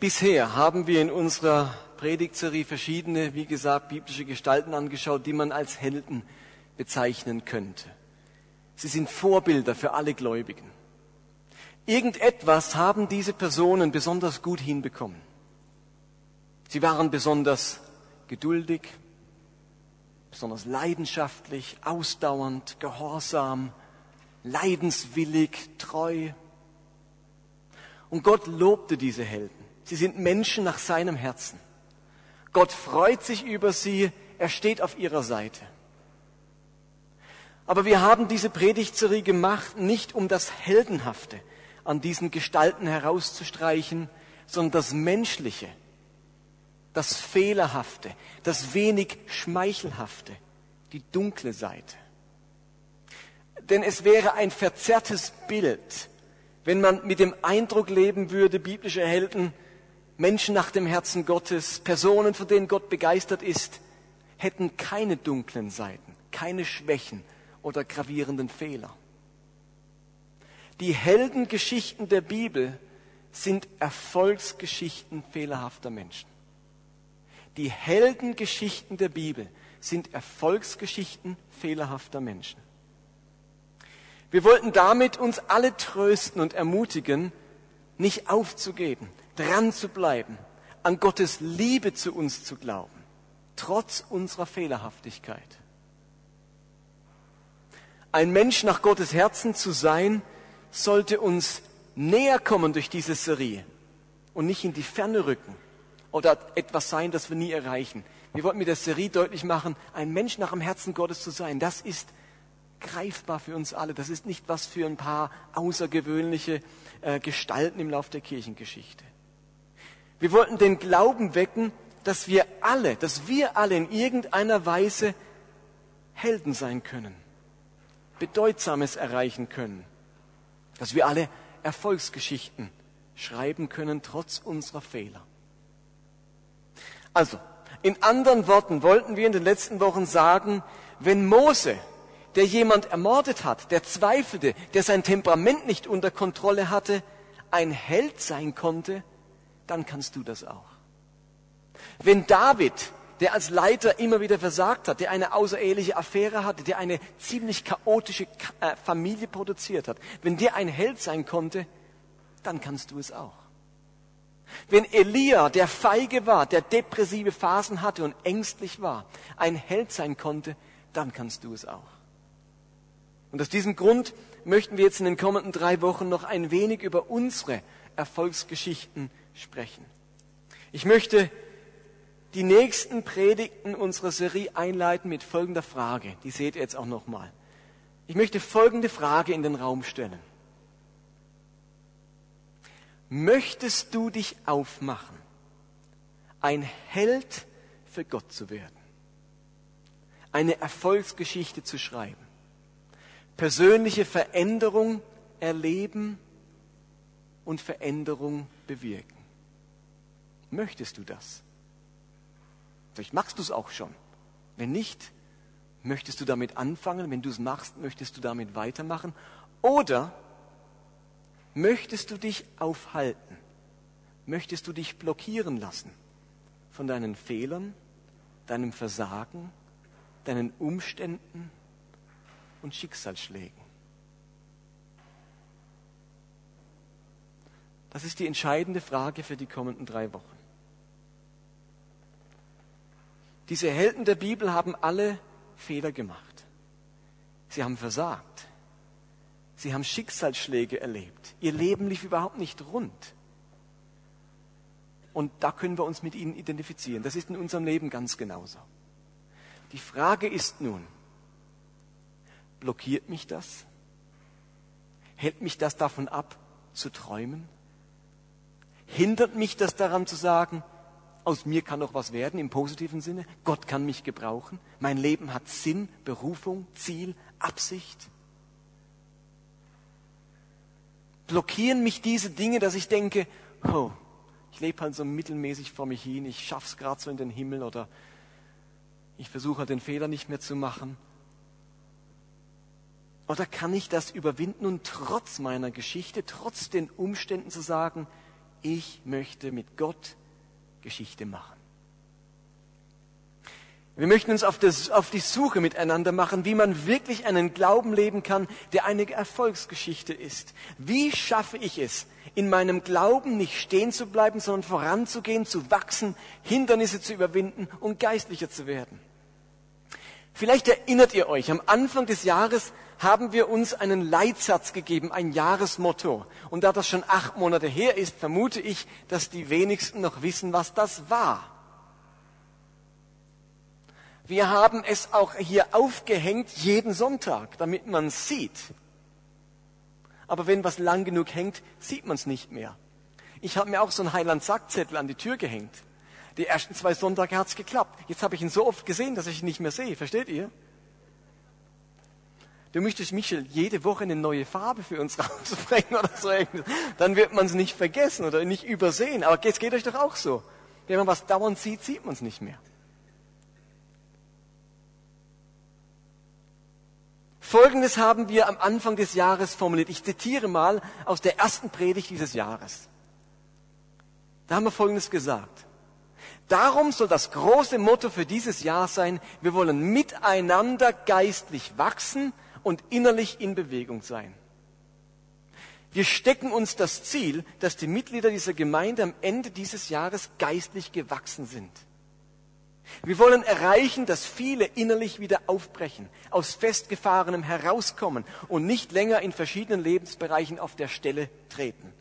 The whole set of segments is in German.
Bisher haben wir in unserer Predigtserie verschiedene, wie gesagt, biblische Gestalten angeschaut, die man als Helden bezeichnen könnte. Sie sind Vorbilder für alle Gläubigen. Irgendetwas haben diese Personen besonders gut hinbekommen. Sie waren besonders geduldig, besonders leidenschaftlich, ausdauernd, gehorsam, leidenswillig, treu. Und Gott lobte diese Helden. Sie sind Menschen nach seinem Herzen. Gott freut sich über sie, er steht auf ihrer Seite. Aber wir haben diese Predigtserie gemacht, nicht um das Heldenhafte an diesen Gestalten herauszustreichen, sondern das Menschliche, das Fehlerhafte, das wenig Schmeichelhafte, die dunkle Seite. Denn es wäre ein verzerrtes Bild, wenn man mit dem Eindruck leben würde, biblische Helden Menschen nach dem Herzen Gottes, Personen, von denen Gott begeistert ist, hätten keine dunklen Seiten, keine Schwächen oder gravierenden Fehler. Die Heldengeschichten der Bibel sind Erfolgsgeschichten fehlerhafter Menschen. Die Heldengeschichten der Bibel sind Erfolgsgeschichten fehlerhafter Menschen. Wir wollten damit uns alle trösten und ermutigen, nicht aufzugeben, dran zu bleiben, an Gottes Liebe zu uns zu glauben, trotz unserer Fehlerhaftigkeit. Ein Mensch nach Gottes Herzen zu sein, sollte uns näher kommen durch diese Serie und nicht in die Ferne rücken oder etwas sein, das wir nie erreichen. Wir wollten mit der Serie deutlich machen, ein Mensch nach dem Herzen Gottes zu sein, das ist greifbar für uns alle. Das ist nicht was für ein paar außergewöhnliche äh, Gestalten im Lauf der Kirchengeschichte. Wir wollten den Glauben wecken, dass wir alle, dass wir alle in irgendeiner Weise Helden sein können, Bedeutsames erreichen können, dass wir alle Erfolgsgeschichten schreiben können, trotz unserer Fehler. Also, in anderen Worten wollten wir in den letzten Wochen sagen, wenn Mose, der jemand ermordet hat, der zweifelte, der sein Temperament nicht unter Kontrolle hatte, ein Held sein konnte, dann kannst du das auch. Wenn David, der als Leiter immer wieder versagt hat, der eine außereheliche Affäre hatte, der eine ziemlich chaotische äh, Familie produziert hat, wenn der ein Held sein konnte, dann kannst du es auch. Wenn Elia, der feige war, der depressive Phasen hatte und ängstlich war, ein Held sein konnte, dann kannst du es auch. Und aus diesem Grund möchten wir jetzt in den kommenden drei Wochen noch ein wenig über unsere Erfolgsgeschichten sprechen. Ich möchte die nächsten Predigten unserer Serie einleiten mit folgender Frage. Die seht ihr jetzt auch nochmal. Ich möchte folgende Frage in den Raum stellen. Möchtest du dich aufmachen, ein Held für Gott zu werden? Eine Erfolgsgeschichte zu schreiben? Persönliche Veränderung erleben und Veränderung bewirken? Möchtest du das? Vielleicht machst du es auch schon. Wenn nicht, möchtest du damit anfangen? Wenn du es machst, möchtest du damit weitermachen? Oder möchtest du dich aufhalten? Möchtest du dich blockieren lassen von deinen Fehlern, deinem Versagen, deinen Umständen und Schicksalsschlägen? Das ist die entscheidende Frage für die kommenden drei Wochen. Diese Helden der Bibel haben alle Fehler gemacht. Sie haben versagt. Sie haben Schicksalsschläge erlebt. Ihr Leben lief überhaupt nicht rund. Und da können wir uns mit ihnen identifizieren. Das ist in unserem Leben ganz genauso. Die Frage ist nun, blockiert mich das? Hält mich das davon ab, zu träumen? Hindert mich das daran zu sagen, aus mir kann noch was werden im positiven Sinne. Gott kann mich gebrauchen. Mein Leben hat Sinn, Berufung, Ziel, Absicht. Blockieren mich diese Dinge, dass ich denke, oh, ich lebe halt so mittelmäßig vor mich hin, ich schaff's gerade so in den Himmel oder ich versuche halt den Fehler nicht mehr zu machen. Oder kann ich das überwinden und trotz meiner Geschichte, trotz den Umständen zu sagen, ich möchte mit Gott Geschichte machen. Wir möchten uns auf, das, auf, die Suche miteinander machen, wie man wirklich einen Glauben leben kann, der eine Erfolgsgeschichte ist. Wie schaffe ich es, in meinem Glauben nicht stehen zu bleiben, sondern voranzugehen, zu wachsen, Hindernisse zu überwinden und geistlicher zu werden? Vielleicht erinnert ihr euch, am Anfang des Jahres haben wir uns einen Leitsatz gegeben, ein Jahresmotto. Und da das schon acht Monate her ist, vermute ich, dass die wenigsten noch wissen, was das war. Wir haben es auch hier aufgehängt jeden Sonntag, damit man es sieht. Aber wenn was lang genug hängt, sieht man es nicht mehr. Ich habe mir auch so einen Heiland-Sackzettel an die Tür gehängt. Die ersten zwei Sonntage hat es geklappt. Jetzt habe ich ihn so oft gesehen, dass ich ihn nicht mehr sehe. Versteht ihr? Du möchtest, Michel, jede Woche eine neue Farbe für uns rausbringen oder so. Dann wird man es nicht vergessen oder nicht übersehen. Aber es geht euch doch auch so. Wenn man was dauernd sieht, sieht man es nicht mehr. Folgendes haben wir am Anfang des Jahres formuliert. Ich zitiere mal aus der ersten Predigt dieses Jahres. Da haben wir Folgendes gesagt. Darum soll das große Motto für dieses Jahr sein, wir wollen miteinander geistlich wachsen und innerlich in Bewegung sein. Wir stecken uns das Ziel, dass die Mitglieder dieser Gemeinde am Ende dieses Jahres geistlich gewachsen sind. Wir wollen erreichen, dass viele innerlich wieder aufbrechen, aus Festgefahrenem herauskommen und nicht länger in verschiedenen Lebensbereichen auf der Stelle treten.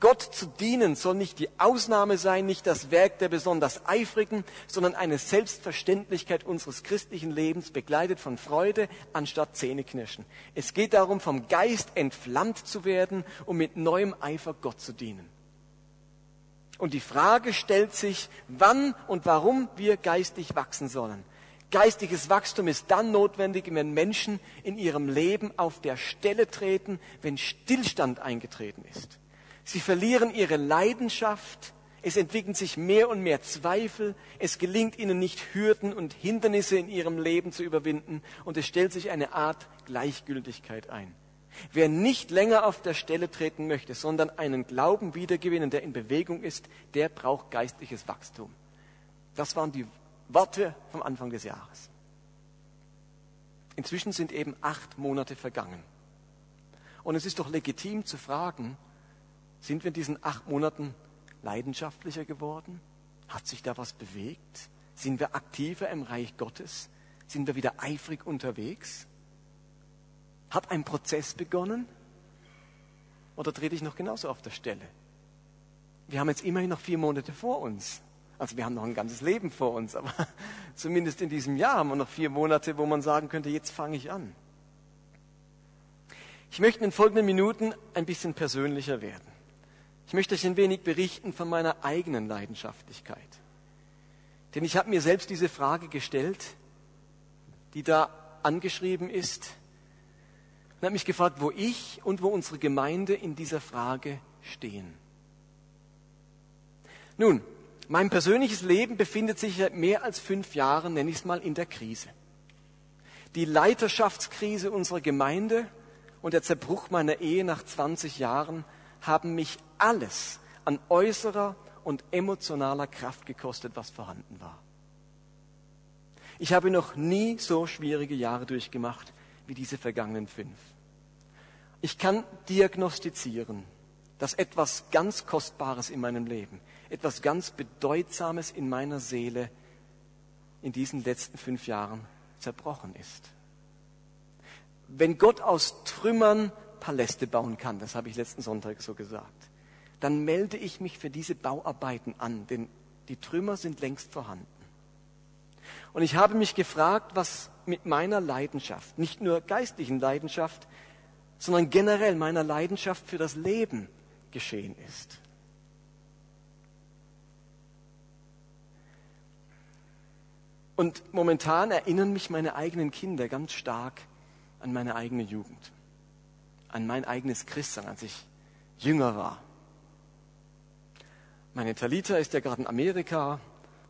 Gott zu dienen soll nicht die Ausnahme sein, nicht das Werk der besonders Eifrigen, sondern eine Selbstverständlichkeit unseres christlichen Lebens, begleitet von Freude anstatt Zähneknirschen. Es geht darum, vom Geist entflammt zu werden, um mit neuem Eifer Gott zu dienen. Und die Frage stellt sich, wann und warum wir geistig wachsen sollen. Geistiges Wachstum ist dann notwendig, wenn Menschen in ihrem Leben auf der Stelle treten, wenn Stillstand eingetreten ist. Sie verlieren ihre Leidenschaft, es entwickeln sich mehr und mehr Zweifel, es gelingt ihnen nicht, Hürden und Hindernisse in ihrem Leben zu überwinden und es stellt sich eine Art Gleichgültigkeit ein. Wer nicht länger auf der Stelle treten möchte, sondern einen Glauben wiedergewinnen, der in Bewegung ist, der braucht geistliches Wachstum. Das waren die Worte vom Anfang des Jahres. Inzwischen sind eben acht Monate vergangen. Und es ist doch legitim zu fragen, sind wir in diesen acht Monaten leidenschaftlicher geworden? Hat sich da was bewegt? Sind wir aktiver im Reich Gottes? Sind wir wieder eifrig unterwegs? Hat ein Prozess begonnen? Oder trete ich noch genauso auf der Stelle? Wir haben jetzt immerhin noch vier Monate vor uns. Also wir haben noch ein ganzes Leben vor uns, aber zumindest in diesem Jahr haben wir noch vier Monate, wo man sagen könnte, jetzt fange ich an. Ich möchte in den folgenden Minuten ein bisschen persönlicher werden. Ich möchte euch ein wenig berichten von meiner eigenen Leidenschaftlichkeit. Denn ich habe mir selbst diese Frage gestellt, die da angeschrieben ist, und habe mich gefragt, wo ich und wo unsere Gemeinde in dieser Frage stehen. Nun, mein persönliches Leben befindet sich seit mehr als fünf Jahren, nenne ich es mal, in der Krise. Die Leiterschaftskrise unserer Gemeinde und der Zerbruch meiner Ehe nach 20 Jahren haben mich alles an äußerer und emotionaler Kraft gekostet, was vorhanden war. Ich habe noch nie so schwierige Jahre durchgemacht wie diese vergangenen fünf. Ich kann diagnostizieren, dass etwas ganz Kostbares in meinem Leben, etwas ganz Bedeutsames in meiner Seele in diesen letzten fünf Jahren zerbrochen ist. Wenn Gott aus Trümmern Paläste bauen kann, das habe ich letzten Sonntag so gesagt, dann melde ich mich für diese Bauarbeiten an, denn die Trümmer sind längst vorhanden. Und ich habe mich gefragt, was mit meiner Leidenschaft, nicht nur geistlichen Leidenschaft, sondern generell meiner Leidenschaft für das Leben geschehen ist. Und momentan erinnern mich meine eigenen Kinder ganz stark an meine eigene Jugend, an mein eigenes Christsein, als ich jünger war. Meine Talita ist ja gerade in Amerika,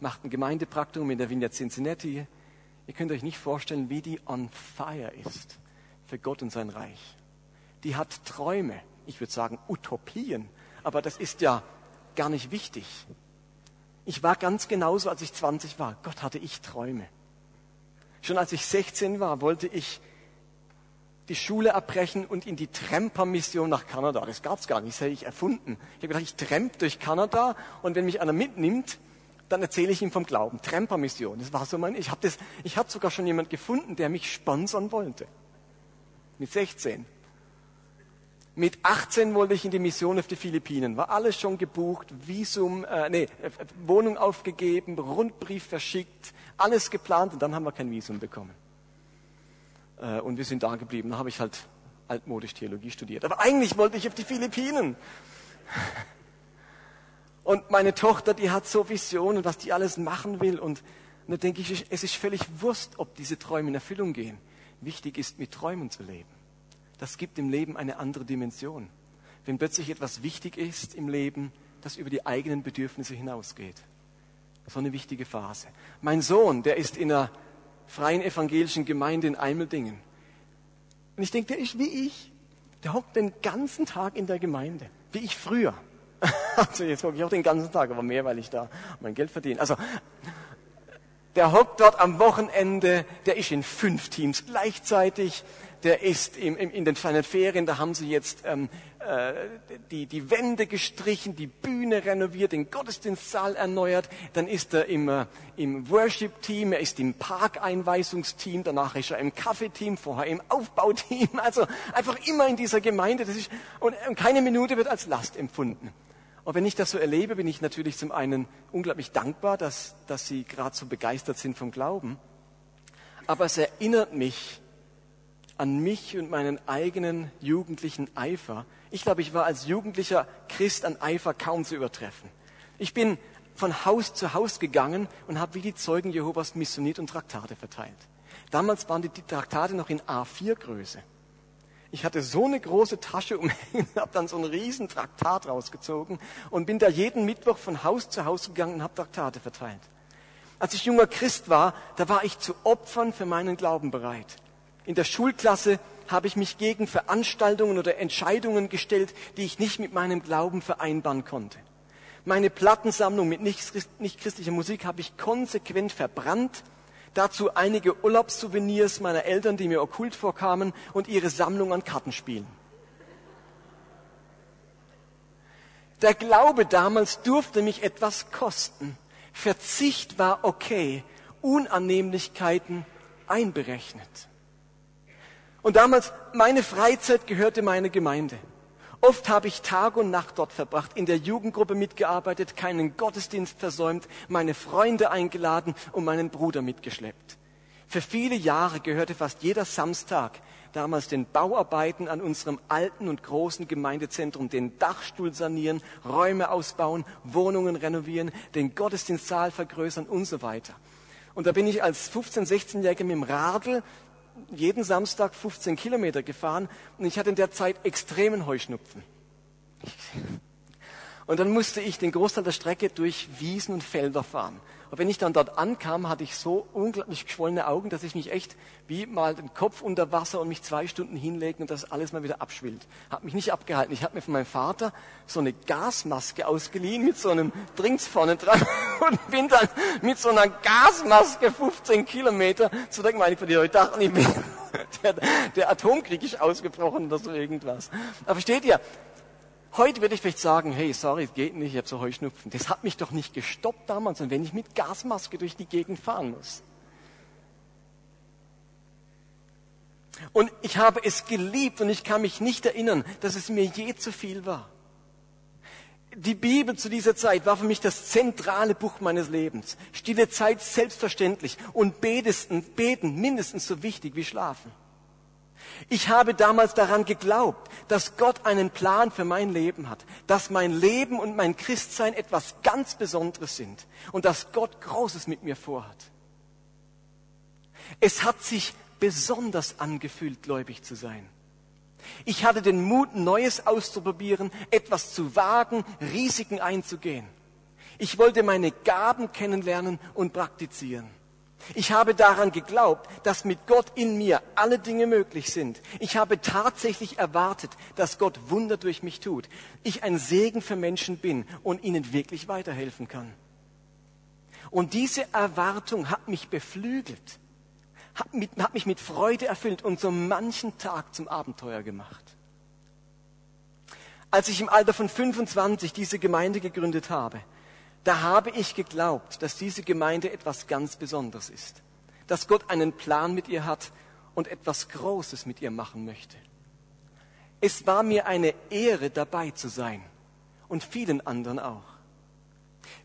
macht ein Gemeindepraktikum in der Vineyard Cincinnati. Ihr könnt euch nicht vorstellen, wie die on fire ist für Gott und sein Reich die hat Träume, ich würde sagen Utopien, aber das ist ja gar nicht wichtig. Ich war ganz genauso, als ich 20 war. Gott hatte ich Träume. Schon als ich 16 war, wollte ich die Schule abbrechen und in die Tramper-Mission nach Kanada. Das gab's gar nicht, das hätte ich erfunden. Ich habe gedacht, ich tramp durch Kanada und wenn mich einer mitnimmt, dann erzähle ich ihm vom Glauben. Tramper-Mission, das war so mein, ich habe das, ich hatte sogar schon jemand gefunden, der mich sponsern wollte. Mit 16. Mit 18 wollte ich in die Mission auf die Philippinen. War alles schon gebucht, Visum, äh, nee, äh, Wohnung aufgegeben, Rundbrief verschickt, alles geplant und dann haben wir kein Visum bekommen. Äh, und wir sind da geblieben. Da habe ich halt altmodisch Theologie studiert. Aber eigentlich wollte ich auf die Philippinen. Und meine Tochter, die hat so Visionen, was die alles machen will. Und, da denke ich, es ist völlig Wurst, ob diese Träume in Erfüllung gehen. Wichtig ist, mit Träumen zu leben. Das gibt dem Leben eine andere Dimension. Wenn plötzlich etwas wichtig ist im Leben, das über die eigenen Bedürfnisse hinausgeht. So eine wichtige Phase. Mein Sohn, der ist in einer freien evangelischen Gemeinde in Eimeldingen. Und ich denke, der ist wie ich. Der hockt den ganzen Tag in der Gemeinde, wie ich früher. Also jetzt hocke ich auch den ganzen Tag, aber mehr, weil ich da mein Geld verdiene. Also der hockt dort am Wochenende, der ist in fünf Teams gleichzeitig, der ist im, im, in den kleinen Ferien, da haben sie jetzt ähm, äh, die, die Wände gestrichen, die Bühne renoviert, den Gottesdienstsaal erneuert, dann ist er im, äh, im Worship-Team, er ist im Parkeinweisungsteam, danach ist er im Kaffeeteam, vorher im Aufbauteam, also einfach immer in dieser Gemeinde, das ist, und keine Minute wird als Last empfunden. Und wenn ich das so erlebe, bin ich natürlich zum einen unglaublich dankbar, dass, dass Sie gerade so begeistert sind vom Glauben. Aber es erinnert mich an mich und meinen eigenen jugendlichen Eifer. Ich glaube, ich war als jugendlicher Christ an Eifer kaum zu übertreffen. Ich bin von Haus zu Haus gegangen und habe wie die Zeugen Jehovas missioniert und Traktate verteilt. Damals waren die Traktate noch in A4-Größe. Ich hatte so eine große Tasche umhängen, habe dann so ein riesen Traktat rausgezogen und bin da jeden Mittwoch von Haus zu Haus gegangen und habe Traktate verteilt. Als ich junger Christ war, da war ich zu Opfern für meinen Glauben bereit. In der Schulklasse habe ich mich gegen Veranstaltungen oder Entscheidungen gestellt, die ich nicht mit meinem Glauben vereinbaren konnte. Meine Plattensammlung mit nicht christlicher Musik habe ich konsequent verbrannt. Dazu einige Urlaubssouvenirs meiner Eltern, die mir okkult vorkamen, und ihre Sammlung an Kartenspielen. Der Glaube damals durfte mich etwas kosten. Verzicht war okay, Unannehmlichkeiten einberechnet. Und damals, meine Freizeit gehörte meiner Gemeinde. Oft habe ich Tag und Nacht dort verbracht, in der Jugendgruppe mitgearbeitet, keinen Gottesdienst versäumt, meine Freunde eingeladen und meinen Bruder mitgeschleppt. Für viele Jahre gehörte fast jeder Samstag damals den Bauarbeiten an unserem alten und großen Gemeindezentrum, den Dachstuhl sanieren, Räume ausbauen, Wohnungen renovieren, den Gottesdienstsaal vergrößern und so weiter. Und da bin ich als 15-, 16-Jähriger mit dem Radl jeden Samstag 15 Kilometer gefahren und ich hatte in der Zeit extremen Heuschnupfen. Und dann musste ich den Großteil der Strecke durch Wiesen und Felder fahren. Und wenn ich dann dort ankam, hatte ich so unglaublich geschwollene Augen, dass ich mich echt wie mal den Kopf unter Wasser und mich zwei Stunden hinlegen und das alles mal wieder abschwillt. Hab mich nicht abgehalten. Ich habe mir von meinem Vater so eine Gasmaske ausgeliehen mit so einem Drinks vorne dran und bin dann mit so einer Gasmaske 15 Kilometer zu der Gemeinde von. Ich dachte, ich bin, der, der Atomkrieg ist ausgebrochen oder so irgendwas. Aber versteht ihr, Heute würde ich vielleicht sagen, hey, sorry, geht nicht, ich habe so Heuschnupfen. Das hat mich doch nicht gestoppt damals, und wenn ich mit Gasmaske durch die Gegend fahren muss. Und ich habe es geliebt und ich kann mich nicht erinnern, dass es mir je zu viel war. Die Bibel zu dieser Zeit war für mich das zentrale Buch meines Lebens. Stille Zeit selbstverständlich und beten mindestens so wichtig wie schlafen. Ich habe damals daran geglaubt, dass Gott einen Plan für mein Leben hat, dass mein Leben und mein Christsein etwas ganz Besonderes sind und dass Gott Großes mit mir vorhat. Es hat sich besonders angefühlt, gläubig zu sein. Ich hatte den Mut, Neues auszuprobieren, etwas zu wagen, Risiken einzugehen. Ich wollte meine Gaben kennenlernen und praktizieren. Ich habe daran geglaubt, dass mit Gott in mir alle Dinge möglich sind. Ich habe tatsächlich erwartet, dass Gott Wunder durch mich tut. Ich ein Segen für Menschen bin und ihnen wirklich weiterhelfen kann. Und diese Erwartung hat mich beflügelt, hat, mit, hat mich mit Freude erfüllt und so manchen Tag zum Abenteuer gemacht. Als ich im Alter von 25 diese Gemeinde gegründet habe, da habe ich geglaubt, dass diese Gemeinde etwas ganz Besonderes ist, dass Gott einen Plan mit ihr hat und etwas Großes mit ihr machen möchte. Es war mir eine Ehre, dabei zu sein und vielen anderen auch.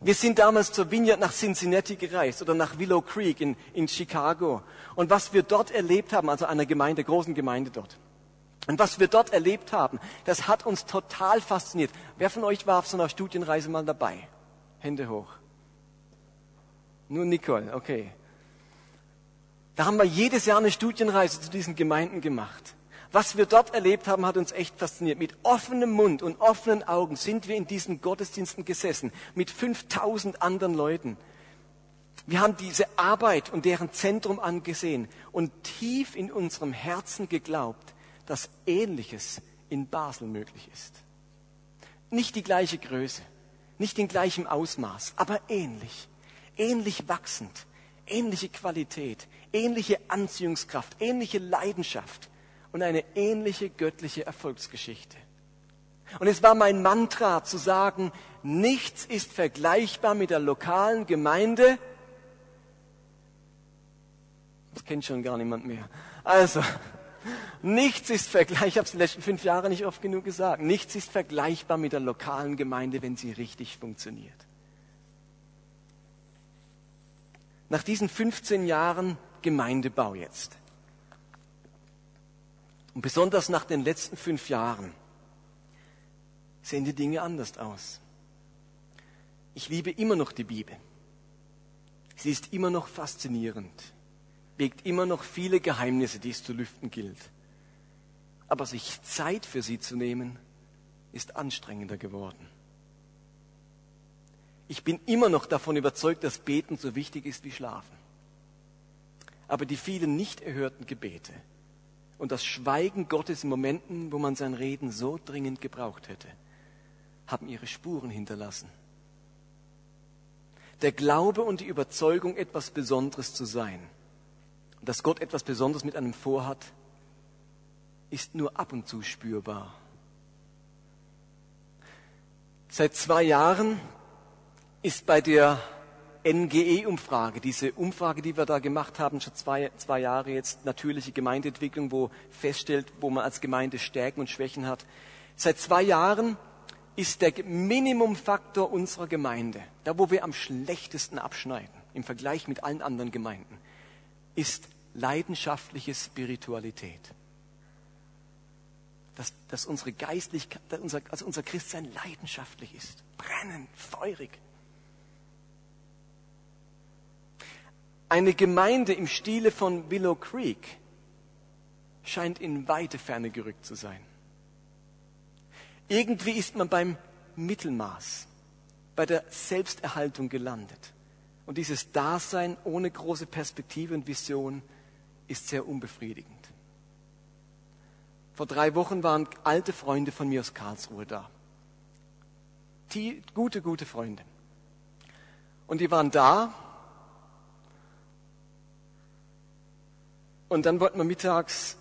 Wir sind damals zur Vineyard nach Cincinnati gereist oder nach Willow Creek in, in Chicago. Und was wir dort erlebt haben, also einer Gemeinde, großen Gemeinde dort, und was wir dort erlebt haben, das hat uns total fasziniert. Wer von euch war auf so einer Studienreise mal dabei? Hände hoch. Nur Nicole, okay. Da haben wir jedes Jahr eine Studienreise zu diesen Gemeinden gemacht. Was wir dort erlebt haben, hat uns echt fasziniert. Mit offenem Mund und offenen Augen sind wir in diesen Gottesdiensten gesessen, mit 5000 anderen Leuten. Wir haben diese Arbeit und deren Zentrum angesehen und tief in unserem Herzen geglaubt, dass Ähnliches in Basel möglich ist. Nicht die gleiche Größe, nicht in gleichem Ausmaß, aber ähnlich. Ähnlich wachsend, ähnliche Qualität, ähnliche Anziehungskraft, ähnliche Leidenschaft und eine ähnliche göttliche Erfolgsgeschichte. Und es war mein Mantra zu sagen, nichts ist vergleichbar mit der lokalen Gemeinde. Das kennt schon gar niemand mehr. Also, Nichts ist vergleichbar, ich habe es die letzten fünf Jahre nicht oft genug gesagt, nichts ist vergleichbar mit der lokalen Gemeinde, wenn sie richtig funktioniert. Nach diesen 15 Jahren Gemeindebau jetzt und besonders nach den letzten fünf Jahren sehen die Dinge anders aus. Ich liebe immer noch die Bibel. Sie ist immer noch faszinierend birgt immer noch viele Geheimnisse, die es zu lüften gilt. Aber sich Zeit für sie zu nehmen, ist anstrengender geworden. Ich bin immer noch davon überzeugt, dass Beten so wichtig ist wie Schlafen. Aber die vielen nicht erhörten Gebete und das Schweigen Gottes in Momenten, wo man sein Reden so dringend gebraucht hätte, haben ihre Spuren hinterlassen. Der Glaube und die Überzeugung, etwas Besonderes zu sein, dass Gott etwas Besonderes mit einem vorhat, ist nur ab und zu spürbar. Seit zwei Jahren ist bei der NGE-Umfrage, diese Umfrage, die wir da gemacht haben, schon zwei, zwei Jahre jetzt, natürliche Gemeindeentwicklung, wo feststellt, wo man als Gemeinde Stärken und Schwächen hat. Seit zwei Jahren ist der Minimumfaktor unserer Gemeinde, da wo wir am schlechtesten abschneiden im Vergleich mit allen anderen Gemeinden, ist leidenschaftliche Spiritualität. Dass, dass unsere Geistlichkeit, unser, also unser Christsein leidenschaftlich ist, brennend, feurig. Eine Gemeinde im Stile von Willow Creek scheint in weite Ferne gerückt zu sein. Irgendwie ist man beim Mittelmaß, bei der Selbsterhaltung gelandet. Und dieses Dasein ohne große Perspektive und Vision ist sehr unbefriedigend. Vor drei Wochen waren alte Freunde von mir aus Karlsruhe da. Die gute, gute Freunde. Und die waren da. Und dann wollten wir mittags,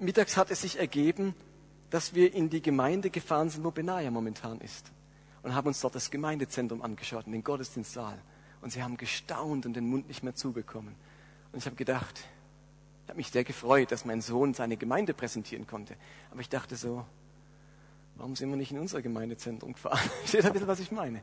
mittags hat es sich ergeben, dass wir in die Gemeinde gefahren sind, wo Benaja momentan ist. Und haben uns dort das Gemeindezentrum angeschaut, in den Gottesdienstsaal. Und sie haben gestaunt und den Mund nicht mehr zubekommen. Und ich habe gedacht, habe mich sehr gefreut, dass mein Sohn seine Gemeinde präsentieren konnte. Aber ich dachte so, warum sind wir nicht in unser Gemeindezentrum gefahren? Steht ein bisschen, was ich meine?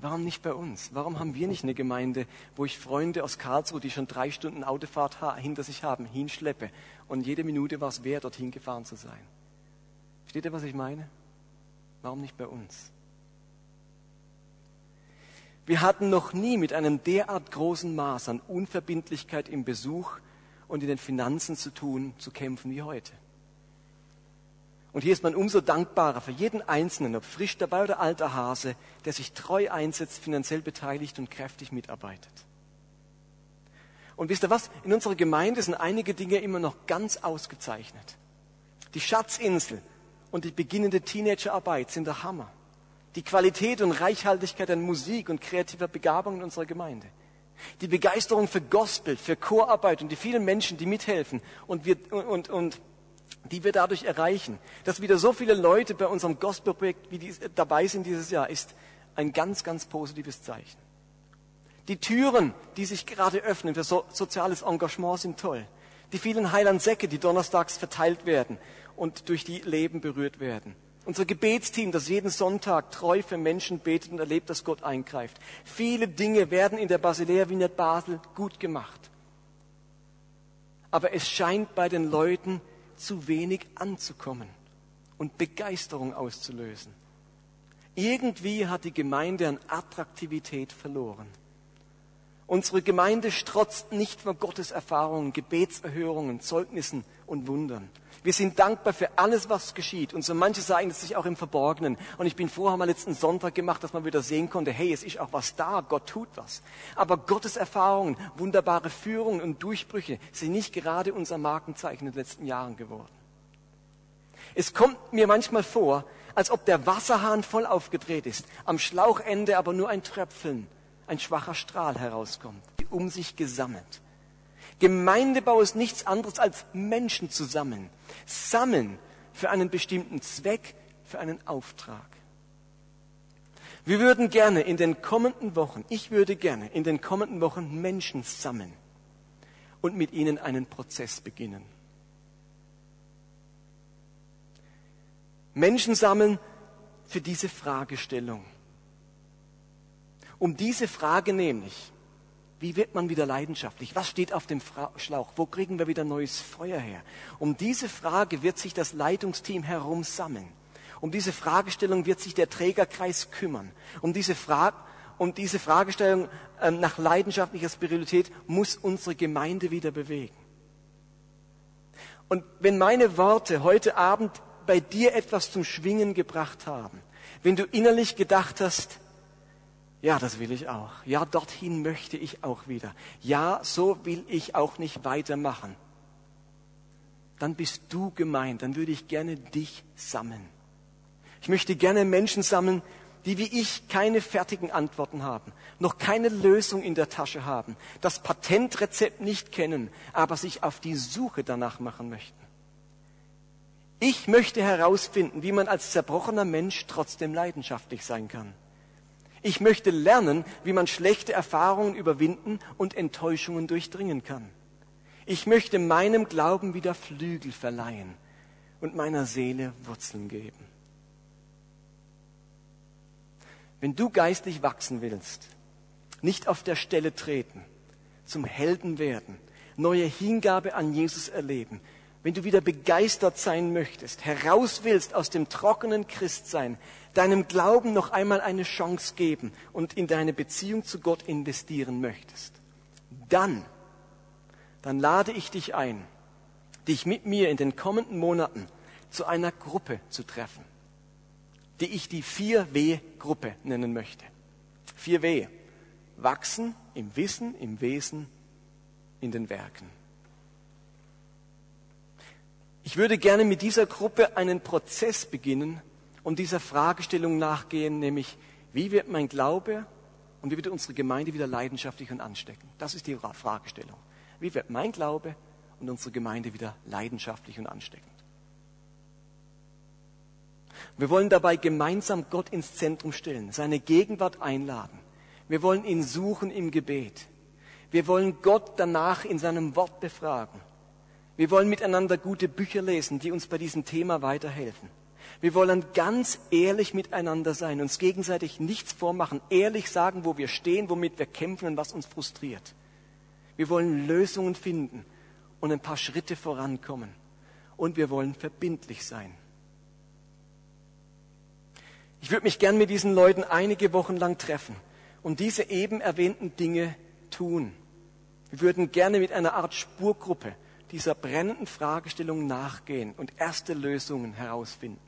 Warum nicht bei uns? Warum haben wir nicht eine Gemeinde, wo ich Freunde aus Karlsruhe, die schon drei Stunden Autofahrt hinter sich haben, hinschleppe und jede Minute war es wert, dorthin gefahren zu sein? Versteht ihr, was ich meine? Warum nicht bei uns? Wir hatten noch nie mit einem derart großen Maß an Unverbindlichkeit im Besuch und in den Finanzen zu tun, zu kämpfen wie heute. Und hier ist man umso dankbarer für jeden Einzelnen, ob frisch dabei oder alter Hase, der sich treu einsetzt, finanziell beteiligt und kräftig mitarbeitet. Und wisst ihr was? In unserer Gemeinde sind einige Dinge immer noch ganz ausgezeichnet. Die Schatzinsel und die beginnende Teenagerarbeit sind der Hammer. Die Qualität und Reichhaltigkeit an Musik und kreativer Begabung in unserer Gemeinde. Die Begeisterung für Gospel, für Chorarbeit und die vielen Menschen, die mithelfen und, wir, und, und, die wir dadurch erreichen. Dass wieder so viele Leute bei unserem Gospelprojekt wie dabei sind dieses Jahr, ist ein ganz, ganz positives Zeichen. Die Türen, die sich gerade öffnen für so, soziales Engagement, sind toll. Die vielen Heilandsäcke, die donnerstags verteilt werden und durch die Leben berührt werden. Unser Gebetsteam, das jeden Sonntag treu für Menschen betet und erlebt, dass Gott eingreift. Viele Dinge werden in der Basilea Wiener Basel gut gemacht. Aber es scheint bei den Leuten zu wenig anzukommen und Begeisterung auszulösen. Irgendwie hat die Gemeinde an Attraktivität verloren. Unsere Gemeinde strotzt nicht vor Gottes Erfahrungen, Gebetserhörungen, Zeugnissen und Wundern. Wir sind dankbar für alles, was geschieht. Und so manche sagen es sich auch im Verborgenen. Und ich bin vorher mal letzten Sonntag gemacht, dass man wieder sehen konnte, hey, es ist auch was da, Gott tut was. Aber Gottes Erfahrungen, wunderbare Führungen und Durchbrüche sind nicht gerade unser Markenzeichen in den letzten Jahren geworden. Es kommt mir manchmal vor, als ob der Wasserhahn voll aufgedreht ist, am Schlauchende aber nur ein Tröpfeln ein schwacher Strahl herauskommt, um sich gesammelt. Gemeindebau ist nichts anderes als Menschen zu sammeln. Sammeln für einen bestimmten Zweck, für einen Auftrag. Wir würden gerne in den kommenden Wochen, ich würde gerne in den kommenden Wochen Menschen sammeln und mit ihnen einen Prozess beginnen. Menschen sammeln für diese Fragestellung. Um diese Frage nämlich, wie wird man wieder leidenschaftlich? Was steht auf dem Schlauch? Wo kriegen wir wieder neues Feuer her? Um diese Frage wird sich das Leitungsteam herum sammeln. Um diese Fragestellung wird sich der Trägerkreis kümmern. Um diese, Frage, um diese Fragestellung äh, nach leidenschaftlicher Spiritualität muss unsere Gemeinde wieder bewegen. Und wenn meine Worte heute Abend bei dir etwas zum Schwingen gebracht haben, wenn du innerlich gedacht hast, ja, das will ich auch. Ja, dorthin möchte ich auch wieder. Ja, so will ich auch nicht weitermachen. Dann bist du gemeint. Dann würde ich gerne dich sammeln. Ich möchte gerne Menschen sammeln, die wie ich keine fertigen Antworten haben, noch keine Lösung in der Tasche haben, das Patentrezept nicht kennen, aber sich auf die Suche danach machen möchten. Ich möchte herausfinden, wie man als zerbrochener Mensch trotzdem leidenschaftlich sein kann. Ich möchte lernen, wie man schlechte Erfahrungen überwinden und Enttäuschungen durchdringen kann. Ich möchte meinem Glauben wieder Flügel verleihen und meiner Seele Wurzeln geben. Wenn du geistlich wachsen willst, nicht auf der Stelle treten, zum Helden werden, neue Hingabe an Jesus erleben, wenn du wieder begeistert sein möchtest, heraus willst aus dem trockenen Christsein, deinem Glauben noch einmal eine Chance geben und in deine Beziehung zu Gott investieren möchtest, dann, dann lade ich dich ein, dich mit mir in den kommenden Monaten zu einer Gruppe zu treffen, die ich die 4W-Gruppe nennen möchte. 4W. Wachsen im Wissen, im Wesen, in den Werken. Ich würde gerne mit dieser Gruppe einen Prozess beginnen und dieser Fragestellung nachgehen, nämlich wie wird mein Glaube und wie wird unsere Gemeinde wieder leidenschaftlich und ansteckend? Das ist die Fragestellung. Wie wird mein Glaube und unsere Gemeinde wieder leidenschaftlich und ansteckend? Wir wollen dabei gemeinsam Gott ins Zentrum stellen, seine Gegenwart einladen. Wir wollen ihn suchen im Gebet. Wir wollen Gott danach in seinem Wort befragen. Wir wollen miteinander gute Bücher lesen, die uns bei diesem Thema weiterhelfen. Wir wollen ganz ehrlich miteinander sein, uns gegenseitig nichts vormachen, ehrlich sagen, wo wir stehen, womit wir kämpfen und was uns frustriert. Wir wollen Lösungen finden und ein paar Schritte vorankommen. Und wir wollen verbindlich sein. Ich würde mich gern mit diesen Leuten einige Wochen lang treffen und diese eben erwähnten Dinge tun. Wir würden gerne mit einer Art Spurgruppe dieser brennenden Fragestellung nachgehen und erste Lösungen herausfinden.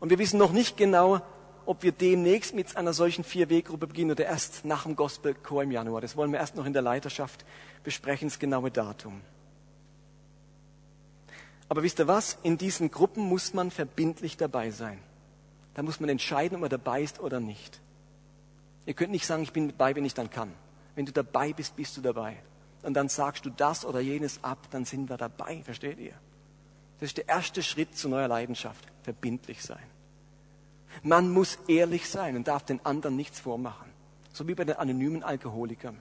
Und wir wissen noch nicht genau, ob wir demnächst mit einer solchen Vier-Weg-Gruppe beginnen oder erst nach dem Gospelchor im Januar. Das wollen wir erst noch in der Leiterschaft besprechen, das genaue Datum. Aber wisst ihr was? In diesen Gruppen muss man verbindlich dabei sein. Da muss man entscheiden, ob man dabei ist oder nicht. Ihr könnt nicht sagen, ich bin dabei, wenn ich dann kann. Wenn du dabei bist, bist du dabei. Und dann sagst du das oder jenes ab, dann sind wir dabei. Versteht ihr? Das ist der erste Schritt zu neuer Leidenschaft. Verbindlich sein. Man muss ehrlich sein und darf den anderen nichts vormachen. So wie bei den anonymen Alkoholikern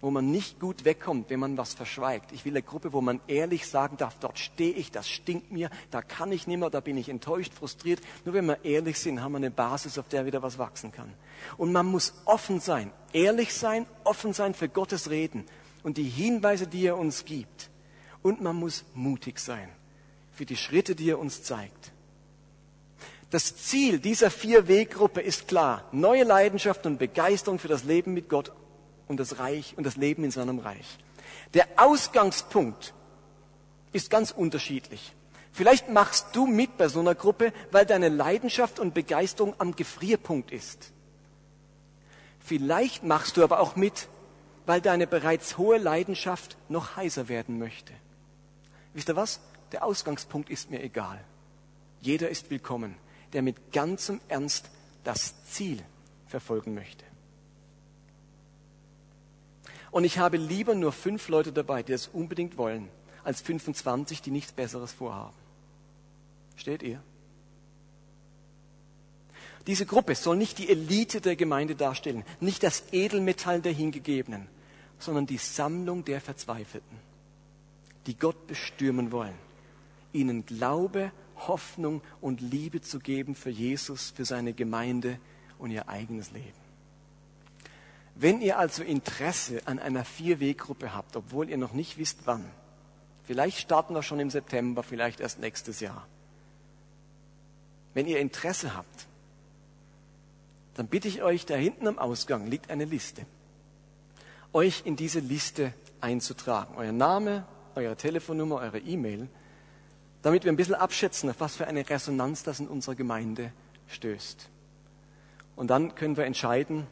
wo man nicht gut wegkommt, wenn man was verschweigt. Ich will eine Gruppe, wo man ehrlich sagen darf, dort stehe ich, das stinkt mir, da kann ich nicht mehr, da bin ich enttäuscht, frustriert. Nur wenn wir ehrlich sind, haben wir eine Basis, auf der wieder was wachsen kann. Und man muss offen sein, ehrlich sein, offen sein für Gottes Reden und die Hinweise, die er uns gibt. Und man muss mutig sein für die Schritte, die er uns zeigt. Das Ziel dieser vier Weggruppe ist klar. Neue Leidenschaft und Begeisterung für das Leben mit Gott und das Reich und das Leben in seinem Reich. Der Ausgangspunkt ist ganz unterschiedlich. Vielleicht machst du mit bei so einer Gruppe, weil deine Leidenschaft und Begeisterung am Gefrierpunkt ist. Vielleicht machst du aber auch mit, weil deine bereits hohe Leidenschaft noch heißer werden möchte. Wisst ihr was? Der Ausgangspunkt ist mir egal. Jeder ist willkommen, der mit ganzem Ernst das Ziel verfolgen möchte. Und ich habe lieber nur fünf Leute dabei, die es unbedingt wollen, als 25, die nichts Besseres vorhaben. Steht ihr? Diese Gruppe soll nicht die Elite der Gemeinde darstellen, nicht das Edelmetall der Hingegebenen, sondern die Sammlung der Verzweifelten, die Gott bestürmen wollen, ihnen Glaube, Hoffnung und Liebe zu geben für Jesus, für seine Gemeinde und ihr eigenes Leben. Wenn ihr also Interesse an einer Vier-Weg-Gruppe habt, obwohl ihr noch nicht wisst wann, vielleicht starten wir schon im September, vielleicht erst nächstes Jahr. Wenn ihr Interesse habt, dann bitte ich euch, da hinten am Ausgang liegt eine Liste, euch in diese Liste einzutragen. Euer Name, eure Telefonnummer, eure E-Mail, damit wir ein bisschen abschätzen, auf was für eine Resonanz das in unserer Gemeinde stößt. Und dann können wir entscheiden,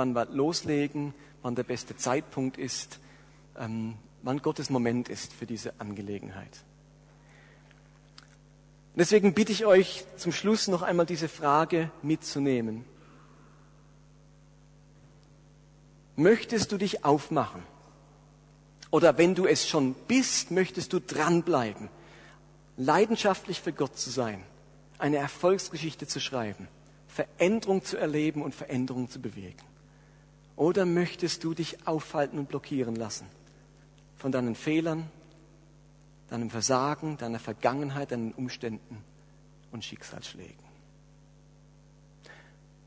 wann wir loslegen, wann der beste Zeitpunkt ist, ähm, wann Gottes Moment ist für diese Angelegenheit. Deswegen bitte ich euch zum Schluss noch einmal diese Frage mitzunehmen. Möchtest du dich aufmachen? Oder wenn du es schon bist, möchtest du dranbleiben, leidenschaftlich für Gott zu sein, eine Erfolgsgeschichte zu schreiben, Veränderung zu erleben und Veränderung zu bewegen? Oder möchtest du dich aufhalten und blockieren lassen von deinen Fehlern, deinem Versagen, deiner Vergangenheit, deinen Umständen und Schicksalsschlägen?